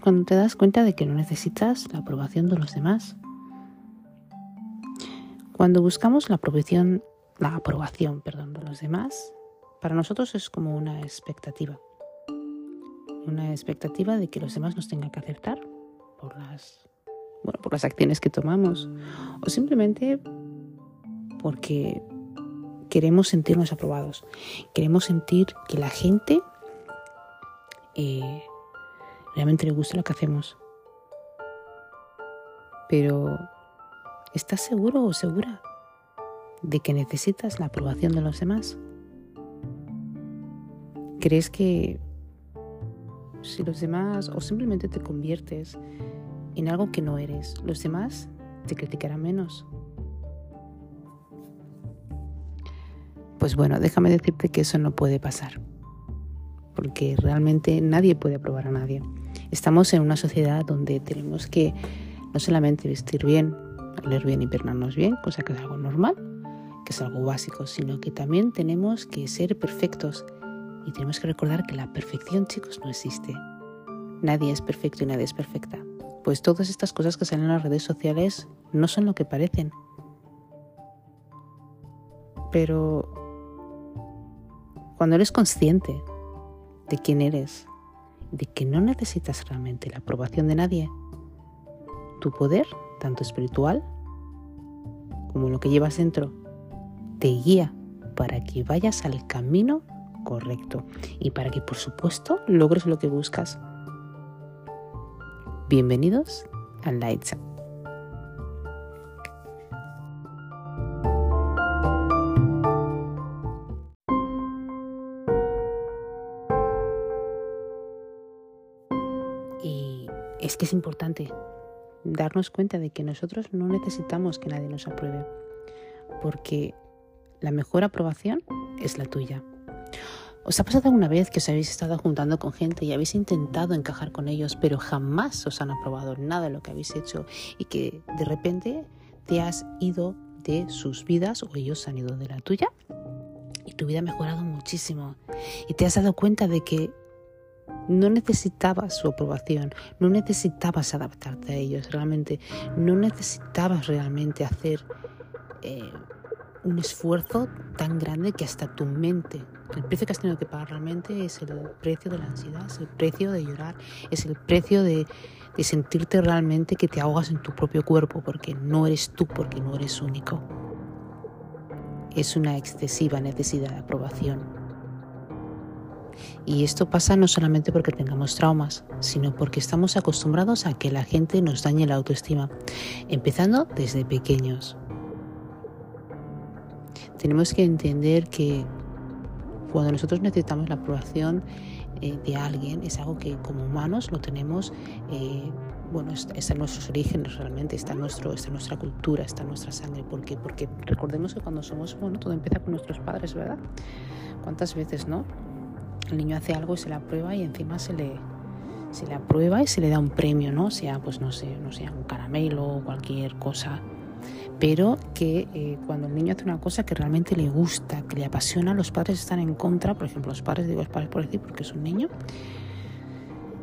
cuando te das cuenta de que no necesitas la aprobación de los demás. Cuando buscamos la aprobación, la aprobación perdón, de los demás, para nosotros es como una expectativa. Una expectativa de que los demás nos tengan que aceptar por las, bueno, por las acciones que tomamos o simplemente porque queremos sentirnos aprobados. Queremos sentir que la gente eh, realmente le gusta lo que hacemos. Pero, ¿estás seguro o segura de que necesitas la aprobación de los demás? ¿Crees que si los demás o simplemente te conviertes en algo que no eres, los demás te criticarán menos? Pues bueno, déjame decirte que eso no puede pasar, porque realmente nadie puede aprobar a nadie. Estamos en una sociedad donde tenemos que no solamente vestir bien, leer bien y pernarnos bien, cosa que es algo normal, que es algo básico, sino que también tenemos que ser perfectos y tenemos que recordar que la perfección, chicos, no existe. Nadie es perfecto y nadie es perfecta. Pues todas estas cosas que salen en las redes sociales no son lo que parecen. Pero cuando eres consciente de quién eres, de que no necesitas realmente la aprobación de nadie, tu poder, tanto espiritual como lo que llevas dentro, te guía para que vayas al camino correcto y para que, por supuesto, logres lo que buscas. Bienvenidos al Lights que es importante darnos cuenta de que nosotros no necesitamos que nadie nos apruebe, porque la mejor aprobación es la tuya. ¿Os ha pasado alguna vez que os habéis estado juntando con gente y habéis intentado encajar con ellos, pero jamás os han aprobado nada de lo que habéis hecho y que de repente te has ido de sus vidas o ellos han ido de la tuya? Y tu vida ha mejorado muchísimo y te has dado cuenta de que no necesitabas su aprobación, no necesitabas adaptarte a ellos realmente, no necesitabas realmente hacer eh, un esfuerzo tan grande que hasta tu mente, el precio que has tenido que pagar realmente es el precio de la ansiedad, es el precio de llorar, es el precio de, de sentirte realmente que te ahogas en tu propio cuerpo porque no eres tú, porque no eres único. Es una excesiva necesidad de aprobación y esto pasa no solamente porque tengamos traumas, sino porque estamos acostumbrados a que la gente nos dañe la autoestima, empezando desde pequeños. Tenemos que entender que cuando nosotros necesitamos la aprobación eh, de alguien, es algo que como humanos lo tenemos, eh, bueno, está, en nuestros orígenes realmente, está nuestro, está nuestra cultura, está en nuestra sangre. ¿Por qué? Porque recordemos que cuando somos, bueno, todo empieza con nuestros padres, ¿verdad? ¿Cuántas veces, no? El niño hace algo y se le aprueba y encima se le, se le aprueba y se le da un premio, ¿no? Sea, pues no sea un caramelo o cualquier cosa. Pero que eh, cuando el niño hace una cosa que realmente le gusta, que le apasiona, los padres están en contra, por ejemplo, los padres, digo los padres por decir, porque es un niño.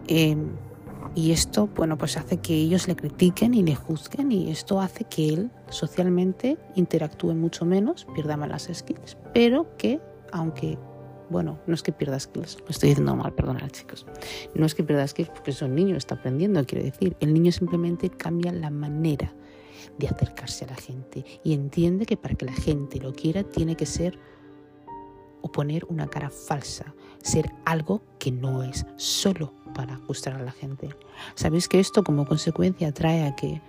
Em, y esto, bueno, pues hace que ellos le critiquen y le juzguen y esto hace que él socialmente interactúe mucho menos, pierda más las pero que aunque bueno, no es que pierdas skills, lo estoy diciendo mal, perdonad chicos. No es que pierdas skills porque es un niño, está aprendiendo, quiero decir. El niño simplemente cambia la manera de acercarse a la gente y entiende que para que la gente lo quiera tiene que ser o poner una cara falsa, ser algo que no es solo para gustar a la gente. Sabéis que esto como consecuencia trae a que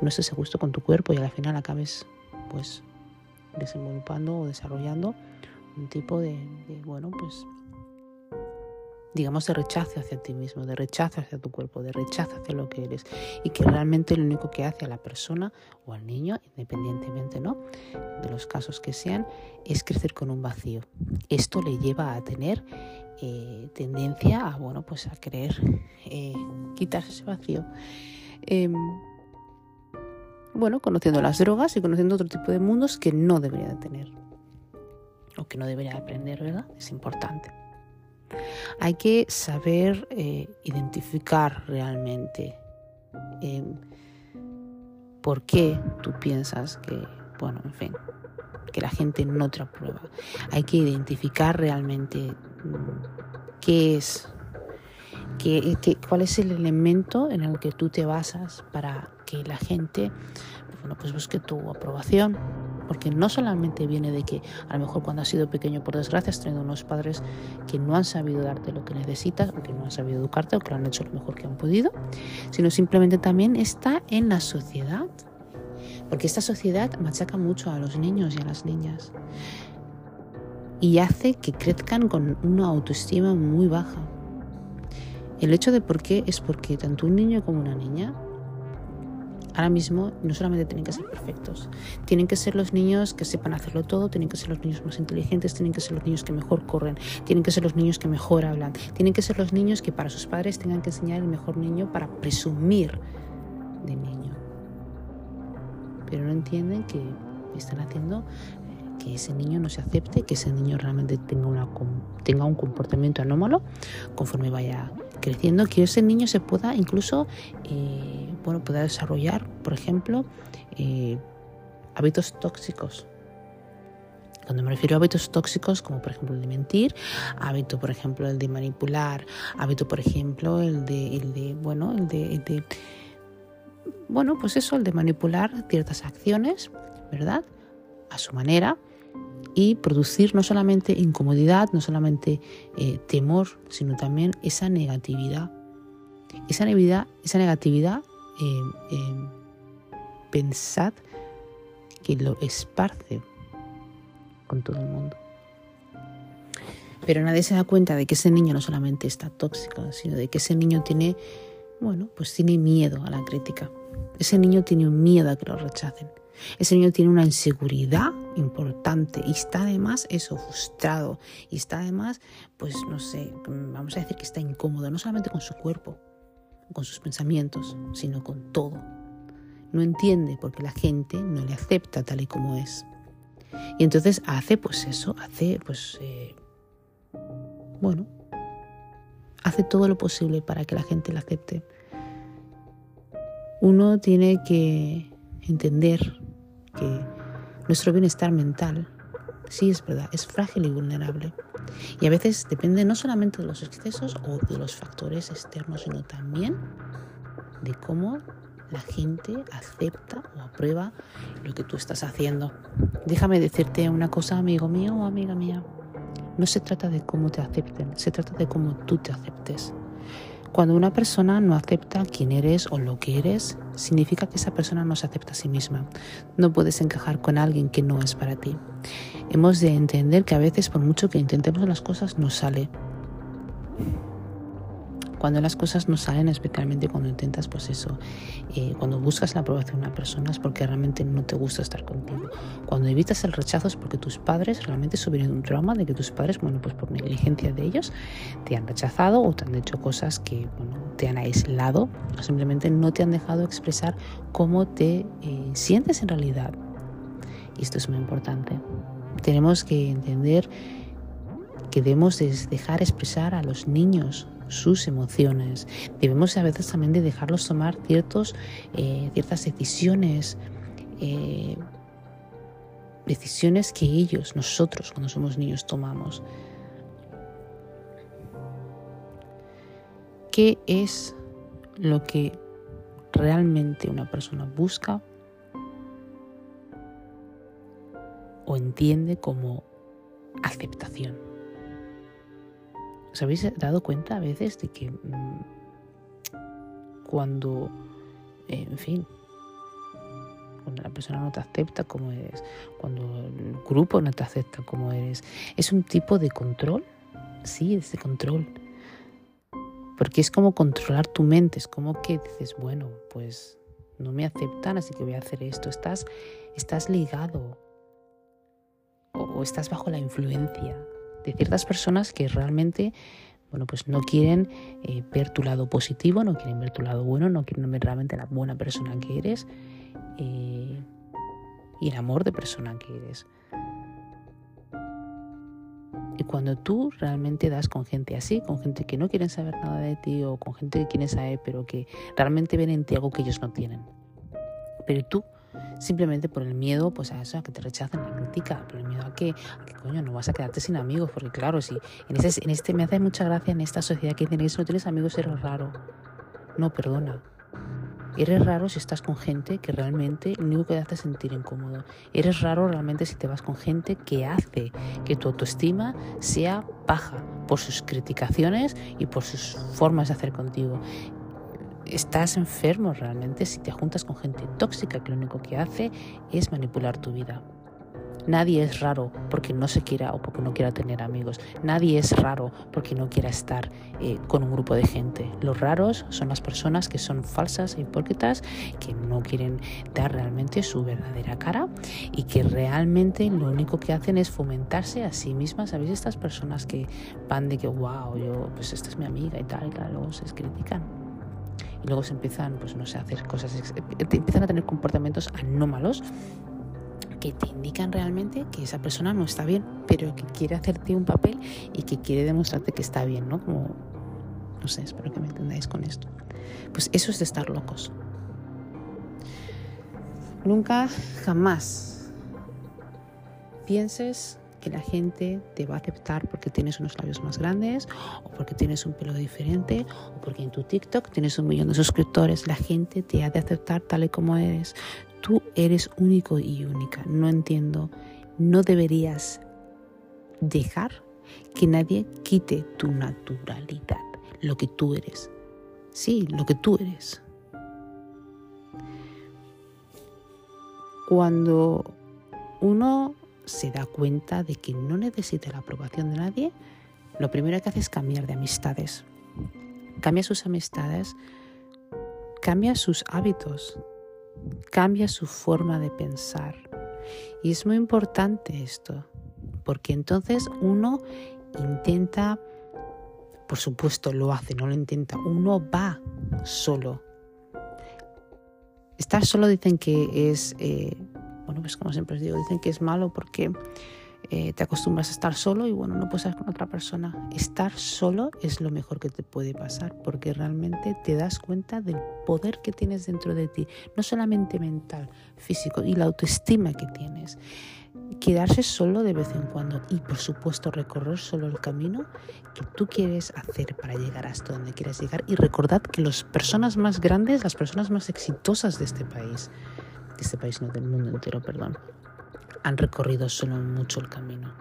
no estés a gusto con tu cuerpo y al final acabes pues desenvolupando o desarrollando un tipo de, bueno, pues digamos, de rechazo hacia ti mismo, de rechazo hacia tu cuerpo, de rechazo hacia lo que eres y que realmente lo único que hace a la persona o al niño, independientemente ¿no? de los casos que sean, es crecer con un vacío. Esto le lleva a tener eh, tendencia a, bueno, pues a querer eh, quitarse ese vacío. Em, bueno, conociendo las drogas y conociendo otro tipo de mundos que no debería de tener o que no debería aprender, ¿verdad? Es importante. Hay que saber eh, identificar realmente eh, por qué tú piensas que, bueno, en fin, que la gente no te aprueba. Hay que identificar realmente mm, qué es, qué, cuál es el elemento en el que tú te basas para que la gente bueno, pues busque tu aprobación porque no solamente viene de que a lo mejor cuando has sido pequeño, por desgracia, has tenido unos padres que no han sabido darte lo que necesitas, o que no han sabido educarte, o que lo han hecho lo mejor que han podido, sino simplemente también está en la sociedad. Porque esta sociedad machaca mucho a los niños y a las niñas y hace que crezcan con una autoestima muy baja. El hecho de por qué es porque tanto un niño como una niña ahora mismo no solamente tienen que ser perfectos, tienen que ser los niños que sepan hacerlo todo, tienen que ser los niños más inteligentes, tienen que ser los niños que mejor corren, tienen que ser los niños que mejor hablan, tienen que ser los niños que para sus padres tengan que enseñar el mejor niño para presumir de niño. Pero no entienden que están haciendo eh, que ese niño no se acepte, que ese niño realmente tenga, una, tenga un comportamiento anómalo conforme vaya creciendo, que ese niño se pueda incluso eh, bueno, pueda desarrollar, por ejemplo, eh, hábitos tóxicos. Cuando me refiero a hábitos tóxicos, como por ejemplo el de mentir, hábito, por ejemplo, el de manipular, hábito, por ejemplo, el de, el de bueno, el de, el de, bueno, pues eso, el de manipular ciertas acciones, ¿verdad? A su manera, y producir no solamente incomodidad, no solamente eh, temor, sino también esa negatividad. Esa negatividad, eh, eh, pensad que lo esparce con todo el mundo. Pero nadie se da cuenta de que ese niño no solamente está tóxico, sino de que ese niño tiene, bueno, pues tiene miedo a la crítica. Ese niño tiene un miedo a que lo rechacen. Ese niño tiene una inseguridad importante y está además eso, frustrado y está además, pues no sé, vamos a decir que está incómodo, no solamente con su cuerpo, con sus pensamientos, sino con todo. No entiende porque la gente no le acepta tal y como es. Y entonces hace pues eso, hace pues, eh, bueno, hace todo lo posible para que la gente la acepte. Uno tiene que entender que nuestro bienestar mental, sí es verdad, es frágil y vulnerable. Y a veces depende no solamente de los excesos o de los factores externos, sino también de cómo la gente acepta o aprueba lo que tú estás haciendo. Déjame decirte una cosa, amigo mío o amiga mía. No se trata de cómo te acepten, se trata de cómo tú te aceptes. Cuando una persona no acepta quién eres o lo que eres, significa que esa persona no se acepta a sí misma. No puedes encajar con alguien que no es para ti. Hemos de entender que a veces por mucho que intentemos las cosas no sale cuando las cosas no salen, especialmente cuando intentas, pues eso, eh, cuando buscas la aprobación de una persona es porque realmente no te gusta estar contigo. Cuando evitas el rechazo es porque tus padres realmente subieron un trauma de que tus padres, bueno, pues por negligencia de ellos, te han rechazado o te han hecho cosas que, bueno, te han aislado o simplemente no te han dejado expresar cómo te eh, sientes en realidad. Y esto es muy importante. Tenemos que entender que debemos dejar expresar a los niños sus emociones. Debemos a veces también de dejarlos tomar ciertos, eh, ciertas decisiones, eh, decisiones que ellos, nosotros cuando somos niños tomamos. ¿Qué es lo que realmente una persona busca o entiende como aceptación? ¿Os habéis dado cuenta a veces de que mm, cuando, eh, en fin, cuando la persona no te acepta como eres, cuando el grupo no te acepta como eres, es un tipo de control? Sí, es de control. Porque es como controlar tu mente, es como que dices, bueno, pues no me aceptan, así que voy a hacer esto. Estás, estás ligado o estás bajo la influencia de ciertas personas que realmente bueno, pues no quieren eh, ver tu lado positivo, no quieren ver tu lado bueno, no quieren ver realmente la buena persona que eres eh, y el amor de persona que eres. Y cuando tú realmente das con gente así, con gente que no quieren saber nada de ti o con gente que quieren saber pero que realmente ven en ti algo que ellos no tienen. Pero tú simplemente por el miedo pues a eso, a que te rechacen la crítica, por el miedo a que, coño, no vas a quedarte sin amigos, porque claro, si en, en este me hace mucha gracia en esta sociedad que dicen que si no tienes amigos eres raro. No, perdona. Eres raro si estás con gente que realmente lo único que te hace sentir incómodo. Eres raro realmente si te vas con gente que hace que tu autoestima sea baja por sus criticaciones y por sus formas de hacer contigo estás enfermo realmente si te juntas con gente tóxica que lo único que hace es manipular tu vida. Nadie es raro porque no se quiera o porque no quiera tener amigos. Nadie es raro porque no quiera estar eh, con un grupo de gente. Los raros son las personas que son falsas e hipócritas, que no quieren dar realmente su verdadera cara y que realmente lo único que hacen es fomentarse a sí mismas. ¿Sabéis? Estas personas que van de que, wow, yo, pues esta es mi amiga y tal, y luego se critican luego se empiezan, pues no sé, a hacer cosas, empiezan a tener comportamientos anómalos que te indican realmente que esa persona no está bien, pero que quiere hacerte un papel y que quiere demostrarte que está bien, ¿no? Como, no sé, espero que me entendáis con esto. Pues eso es de estar locos. Nunca, jamás pienses que la gente te va a aceptar porque tienes unos labios más grandes o porque tienes un pelo diferente o porque en tu TikTok tienes un millón de suscriptores. La gente te ha de aceptar tal y como eres. Tú eres único y única. No entiendo. No deberías dejar que nadie quite tu naturalidad, lo que tú eres. Sí, lo que tú eres. Cuando uno se da cuenta de que no necesita la aprobación de nadie, lo primero que hace es cambiar de amistades. Cambia sus amistades, cambia sus hábitos, cambia su forma de pensar. Y es muy importante esto, porque entonces uno intenta, por supuesto lo hace, no lo intenta, uno va solo. Estar solo dicen que es eh, bueno, pues como siempre os digo, dicen que es malo porque eh, te acostumbras a estar solo y bueno, no puedes estar con otra persona. Estar solo es lo mejor que te puede pasar porque realmente te das cuenta del poder que tienes dentro de ti, no solamente mental, físico y la autoestima que tienes. Quedarse solo de vez en cuando y por supuesto recorrer solo el camino que tú quieres hacer para llegar hasta donde quieras llegar y recordad que las personas más grandes, las personas más exitosas de este país, de este país, no del mundo entero, perdón, han recorrido solo mucho el camino.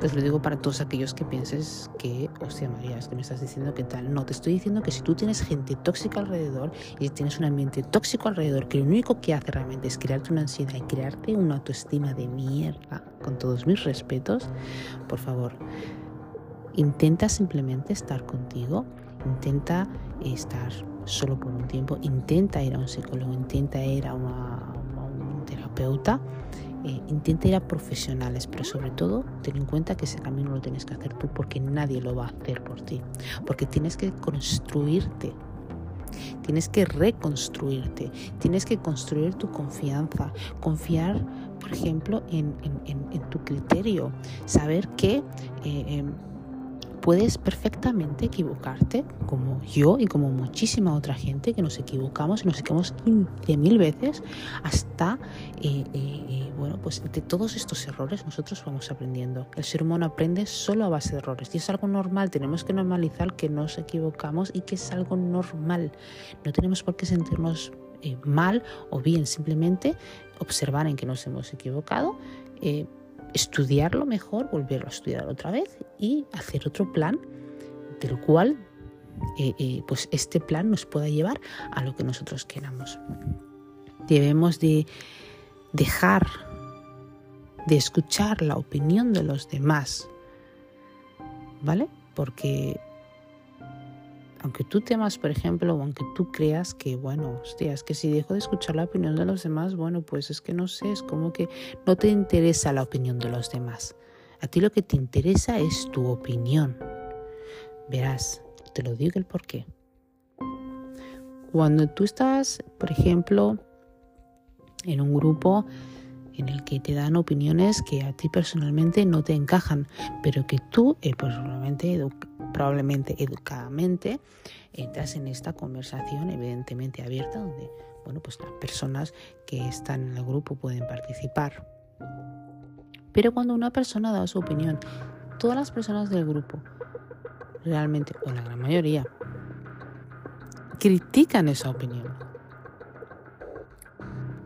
Pues lo digo para todos aquellos que pienses que, hostia María, es que me estás diciendo que tal. No, te estoy diciendo que si tú tienes gente tóxica alrededor y tienes un ambiente tóxico alrededor que lo único que hace realmente es crearte una ansiedad y crearte una autoestima de mierda, con todos mis respetos, por favor, intenta simplemente estar contigo, intenta estar solo por un tiempo, intenta ir a un psicólogo, intenta ir a, un terapeuta, eh, intenta ir a profesionales, pero sobre todo ten en cuenta que ese camino lo tienes que hacer tú porque nadie lo va a hacer por ti, porque tienes que construirte. Tienes que reconstruirte, tienes que construir tu confianza, confiar, por ejemplo, en, tu criterio, saber que eh, em, puedes perfectamente equivocarte, como yo y como muchísima otra gente que nos equivocamos y nos equivocamos 15.000 veces hasta, eh, eh, eh, bueno, pues de todos estos errores nosotros vamos aprendiendo. El ser humano aprende solo a base de errores y es algo normal, tenemos que normalizar que nos equivocamos y que es algo normal. No tenemos por qué sentirnos mal o bien, simplemente observar en que nos hemos equivocado estudiarlo mejor, volverlo a estudiar otra vez y hacer otro plan del cual eh, eh, pues este plan nos pueda llevar a lo que nosotros queramos. Debemos de dejar de escuchar la opinión de los demás, ¿vale? Porque aunque tú temas, por ejemplo, o aunque tú creas que, bueno, hostia, es que si dejo de escuchar la opinión de los demás, bueno, pues es que no sé, es como que no te interesa la opinión de los demás. A ti lo que te interesa es tu opinión. Verás, te lo digo el por qué. Cuando tú estás, por ejemplo, en un grupo en el que te dan opiniones que a ti personalmente no te encajan, pero que tú, eh, pues, probablemente, probablemente educadamente, entras en esta conversación evidentemente abierta donde bueno, pues las personas que están en el grupo pueden participar. Pero cuando una persona da su opinión, todas las personas del grupo, realmente, o la gran mayoría, critican esa opinión.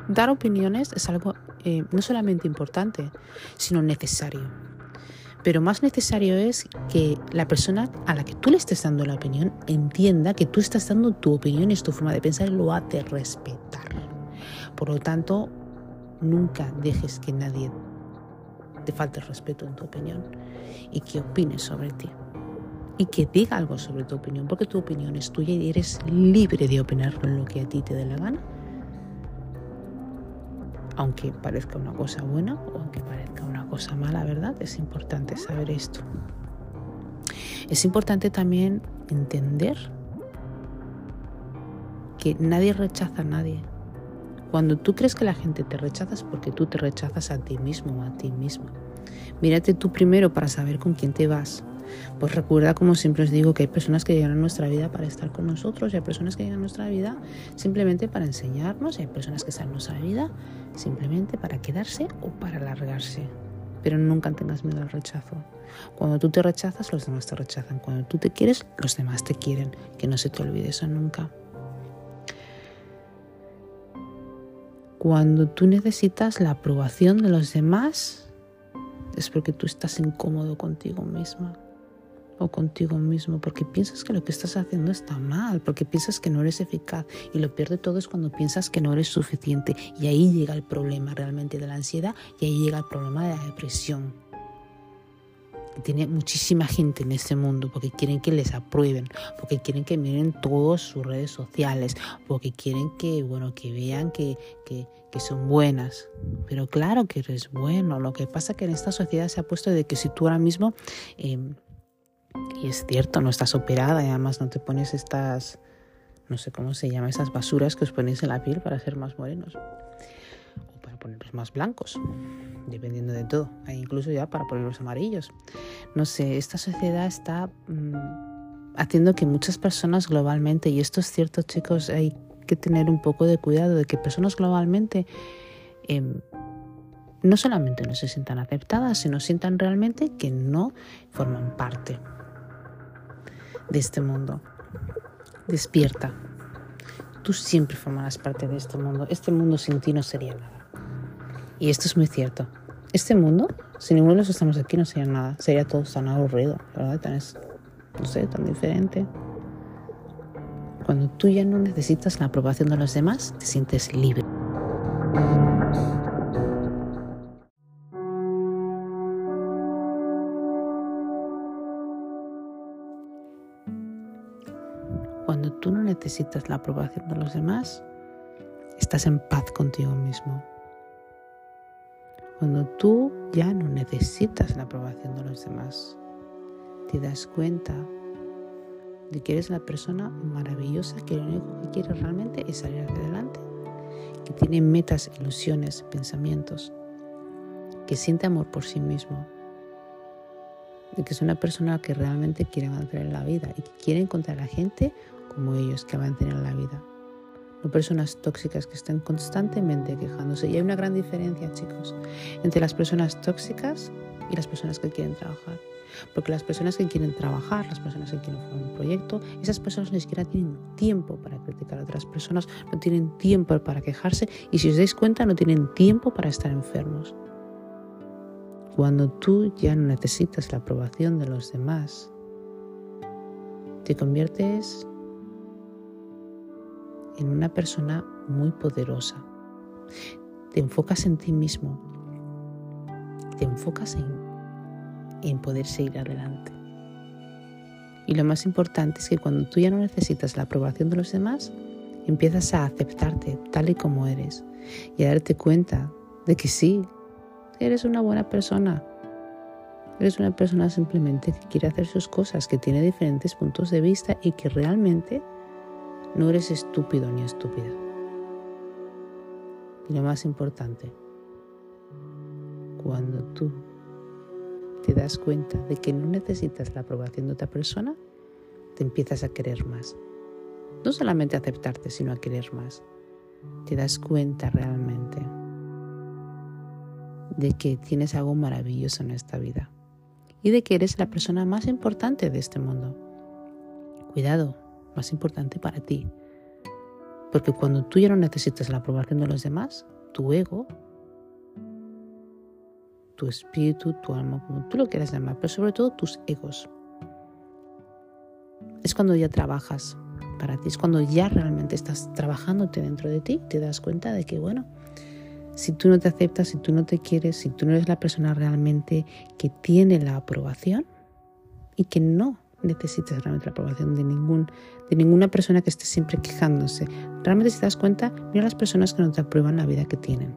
Dar opiniones es algo eh, no solamente importante, sino necesario. Pero más necesario es que la persona a la que tú le estés dando la opinión entienda que tú estás dando tu opinión y tu forma de pensar y lo ha de respetar. Por lo tanto, nunca dejes que nadie te falte el respeto en tu opinión y que opine sobre ti y que diga algo sobre tu opinión, porque tu opinión es tuya y eres libre de opinar lo que a ti te dé la gana aunque parezca una cosa buena o aunque parezca una cosa mala, ¿verdad? Es importante saber esto. Es importante también entender que nadie rechaza a nadie. Cuando tú crees que la gente te rechaza es porque tú te rechazas a ti mismo o a ti misma. Mírate tú primero para saber con quién te vas. Pues recuerda, como siempre os digo, que hay personas que llegan a nuestra vida para estar con nosotros y hay personas que llegan a nuestra vida simplemente para enseñarnos y hay personas que están en nuestra vida simplemente para quedarse o para alargarse. Pero nunca tengas miedo al rechazo. Cuando tú te rechazas, los demás te rechazan. Cuando tú te quieres, los demás te quieren. Que no se te olvide eso nunca. Cuando tú necesitas la aprobación de los demás, es porque tú estás incómodo contigo misma o contigo mismo, porque piensas que lo que estás haciendo está mal, porque piensas que no eres eficaz y lo peor de todo es cuando piensas que no eres suficiente y ahí llega el problema realmente de la ansiedad y ahí llega el problema de la depresión. Tiene muchísima gente en este mundo porque quieren que les aprueben, porque quieren que miren todas sus redes sociales, porque quieren que, bueno, que vean que, que, que son buenas. Pero claro que eres bueno. Lo que pasa es que en esta sociedad se ha puesto de que si tú ahora mismo eh, y es cierto, no estás operada y además no te pones estas, no sé cómo se llama, esas basuras que os ponéis en la piel para ser más morenos. O para ponerlos más blancos, dependiendo de todo. Incluso ya para ponerlos amarillos. No sé, esta sociedad está mm, haciendo que muchas personas globalmente, y esto es cierto chicos, hay que tener un poco de cuidado de que personas globalmente... Em, no solamente no se sientan aceptadas, sino sientan realmente que no forman parte de este mundo. Despierta. Tú siempre formarás parte de este mundo. Este mundo sin ti no sería nada. Y esto es muy cierto. Este mundo, si ninguno de los estamos aquí, no sería nada. Sería todo tan aburrido, ¿verdad? Tan, no sé, tan diferente. Cuando tú ya no necesitas la aprobación de los demás, te sientes libre. Necesitas la aprobación de los demás, estás en paz contigo mismo. Cuando tú ya no necesitas la aprobación de los demás, te das cuenta de que eres la persona maravillosa que lo único que quiere realmente es salir hacia adelante, que tiene metas, ilusiones, pensamientos, que siente amor por sí mismo, de que es una persona que realmente quiere avanzar en la vida y que quiere encontrar a la gente como ellos que avancen en la vida. No personas tóxicas que estén constantemente quejándose. Y hay una gran diferencia, chicos, entre las personas tóxicas y las personas que quieren trabajar. Porque las personas que quieren trabajar, las personas que quieren formar un proyecto, esas personas ni siquiera tienen tiempo para criticar a otras personas, no tienen tiempo para quejarse y si os dais cuenta no tienen tiempo para estar enfermos. Cuando tú ya no necesitas la aprobación de los demás, te conviertes en una persona muy poderosa. Te enfocas en ti mismo. Te enfocas en, en poder seguir adelante. Y lo más importante es que cuando tú ya no necesitas la aprobación de los demás, empiezas a aceptarte tal y como eres y a darte cuenta de que sí, eres una buena persona. Eres una persona simplemente que quiere hacer sus cosas, que tiene diferentes puntos de vista y que realmente no eres estúpido ni estúpida. Y lo más importante, cuando tú te das cuenta de que no necesitas la aprobación de otra persona, te empiezas a querer más. No solamente a aceptarte, sino a querer más. Te das cuenta realmente de que tienes algo maravilloso en esta vida y de que eres la persona más importante de este mundo. Cuidado, más importante para ti. Porque cuando tú ya no necesitas la aprobación de los demás, tu ego, tu espíritu, tu alma, como tú lo quieras llamar, pero sobre todo tus egos, es cuando ya trabajas para ti, es cuando ya realmente estás trabajándote dentro de ti, te das cuenta de que, bueno, si tú no te aceptas, si tú no te quieres, si tú no eres la persona realmente que tiene la aprobación y que no necesitas realmente la aprobación de, ningún, de ninguna persona que esté siempre quejándose. Realmente si te das cuenta, mira las personas que no te aprueban la vida que tienen.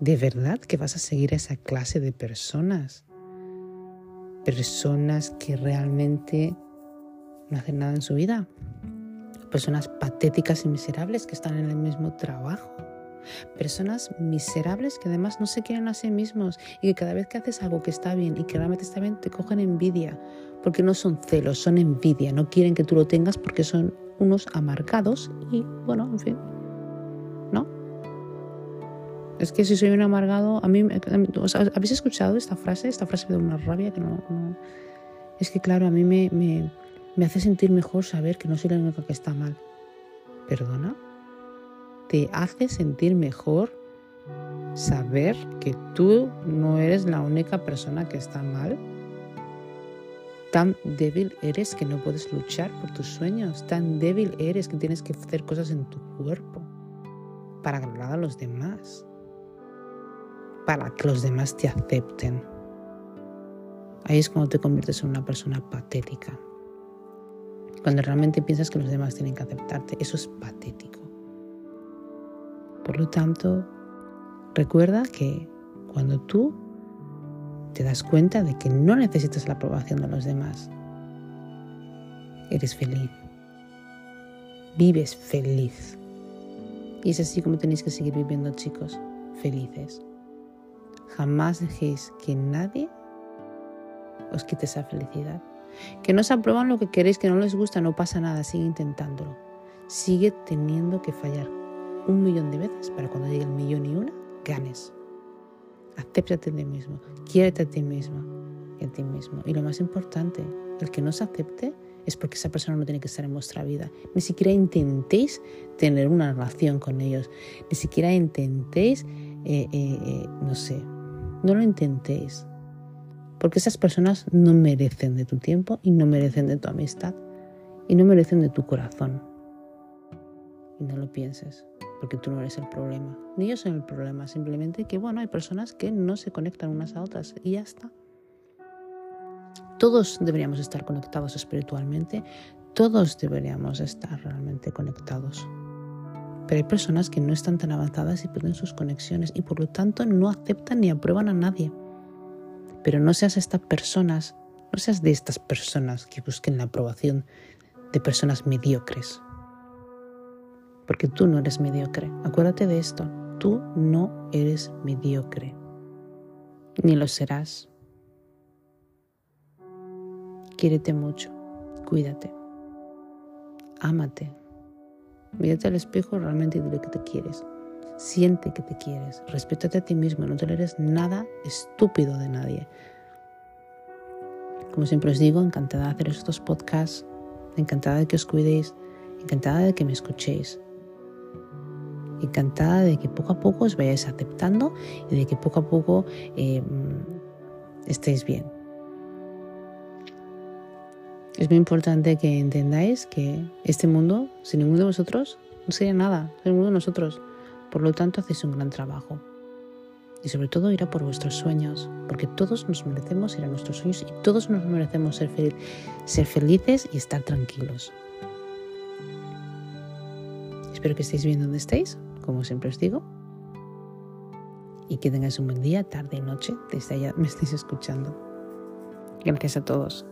¿De verdad que vas a seguir a esa clase de personas? Personas que realmente no hacen nada en su vida. Personas patéticas y miserables que están en el mismo trabajo Personas miserables que además no se quieren a sí mismos y que cada vez que haces algo que está bien y que realmente está bien, te cogen envidia. Porque no son celos, son envidia. No quieren que tú lo tengas porque son unos amargados y bueno, en fin. ¿No? Es que si soy un amargado, a mí, ¿habéis escuchado esta frase? Esta frase me da una rabia que no, Es que claro, a mí me, me hace sentir mejor saber que no soy la única que está mal. ¿Perdona? Te hace sentir mejor saber que tú no eres la única persona que está mal. Tan débil eres que no puedes luchar por tus sueños. Tan débil eres que tienes que hacer cosas en tu cuerpo para agradar a los demás. Para que los demás te acepten. Ahí es cuando te conviertes en una persona patética. Cuando realmente piensas que los demás tienen que aceptarte. Eso es patético. Por lo tanto, recuerda que cuando tú te das cuenta de que no necesitas la aprobación de los demás, eres feliz, vives feliz. Y es así como tenéis que seguir viviendo, chicos, felices. Jamás dejéis que nadie os quite esa felicidad. Que no se aprueban lo que queréis, que no les gusta, no pasa nada, sigue intentándolo. Sigue teniendo que fallar un millón de veces para cuando llegue el millón y una, ganes. Acéptate a ti mismo, quiérete a ti mismo y a ti mismo. Y lo más importante, el que no se acepte es porque esa persona no tiene que estar en vuestra vida. Ni siquiera intentéis tener una relación con ellos. Ni siquiera intentéis, eh, eh, eh, no sé, no lo intentéis. Porque esas personas no merecen de tu tiempo y no merecen de tu amistad y no merecen de tu corazón. Y no lo pienses porque tú no eres el problema, ni yo soy el problema, simplemente que, bueno, hay personas que no se conectan unas a otras y ya está. Todos deberíamos estar conectados espiritualmente, todos deberíamos estar realmente conectados. Pero hay personas que no están tan avanzadas y pierden sus conexiones y por lo tanto no aceptan ni aprueban a nadie. Pero no seas estas personas, no seas de estas personas que busquen la aprobación de personas mediocres porque tú no eres mediocre. Acuérdate de esto, tú no eres mediocre, ni lo serás. Quiérete mucho, cuídate, ámate, mírate al espejo realmente y dile que te quieres. Siente que te quieres, respétate a ti mismo, no toleres nada estúpido de nadie. Como siempre os digo, encantada de hacer estos podcasts, encantada de que os cuidéis, encantada de que me escuchéis encantada de que poco a poco os vayáis aceptando y de que poco a poco eh, estéis bien. Es muy importante que entendáis que este mundo, sin ninguno de vosotros, no sería nada, sin ninguno de nosotros. Por lo tanto, hacéis un gran trabajo. Y sobre todo ir a por vuestros sueños, porque todos nos merecemos ir a nuestros sueños y todos nos merecemos ser, ser felices y estar tranquilos. Espero que estéis bien donde estéis como siempre os digo. Y que tengáis un buen día, tarde y noche, desde allá me estéis escuchando. Gracias a todos.